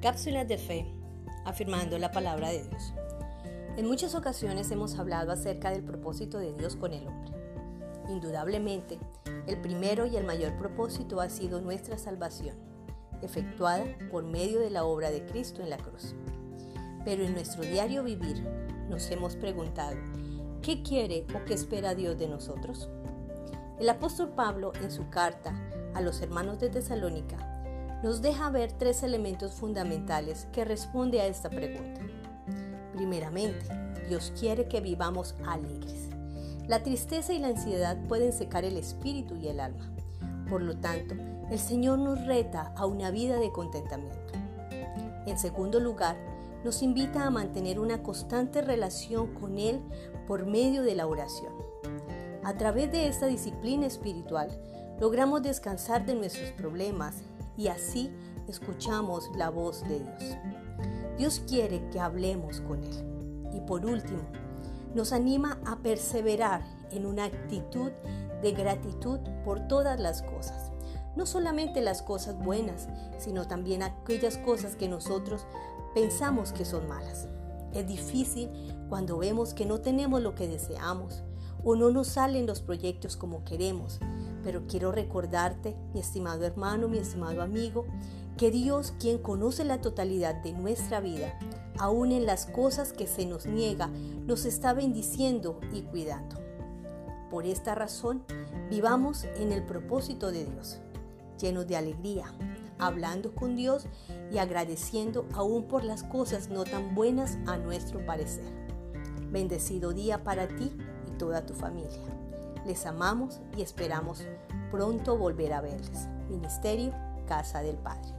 Cápsulas de fe, afirmando la palabra de Dios. En muchas ocasiones hemos hablado acerca del propósito de Dios con el hombre. Indudablemente, el primero y el mayor propósito ha sido nuestra salvación, efectuada por medio de la obra de Cristo en la cruz. Pero en nuestro diario vivir nos hemos preguntado, ¿qué quiere o qué espera Dios de nosotros? El apóstol Pablo en su carta a los hermanos de Tesalónica nos deja ver tres elementos fundamentales que responde a esta pregunta. Primeramente, Dios quiere que vivamos alegres. La tristeza y la ansiedad pueden secar el espíritu y el alma. Por lo tanto, el Señor nos reta a una vida de contentamiento. En segundo lugar, nos invita a mantener una constante relación con Él por medio de la oración. A través de esta disciplina espiritual, logramos descansar de nuestros problemas y así escuchamos la voz de Dios. Dios quiere que hablemos con Él. Y por último, nos anima a perseverar en una actitud de gratitud por todas las cosas. No solamente las cosas buenas, sino también aquellas cosas que nosotros pensamos que son malas. Es difícil cuando vemos que no tenemos lo que deseamos o no nos salen los proyectos como queremos, pero quiero recordarte, mi estimado hermano, mi estimado amigo, que Dios, quien conoce la totalidad de nuestra vida, aún en las cosas que se nos niega, nos está bendiciendo y cuidando. Por esta razón, vivamos en el propósito de Dios, llenos de alegría, hablando con Dios y agradeciendo aún por las cosas no tan buenas a nuestro parecer. Bendecido día para ti y toda tu familia. Les amamos y esperamos pronto volver a verles. Ministerio Casa del Padre.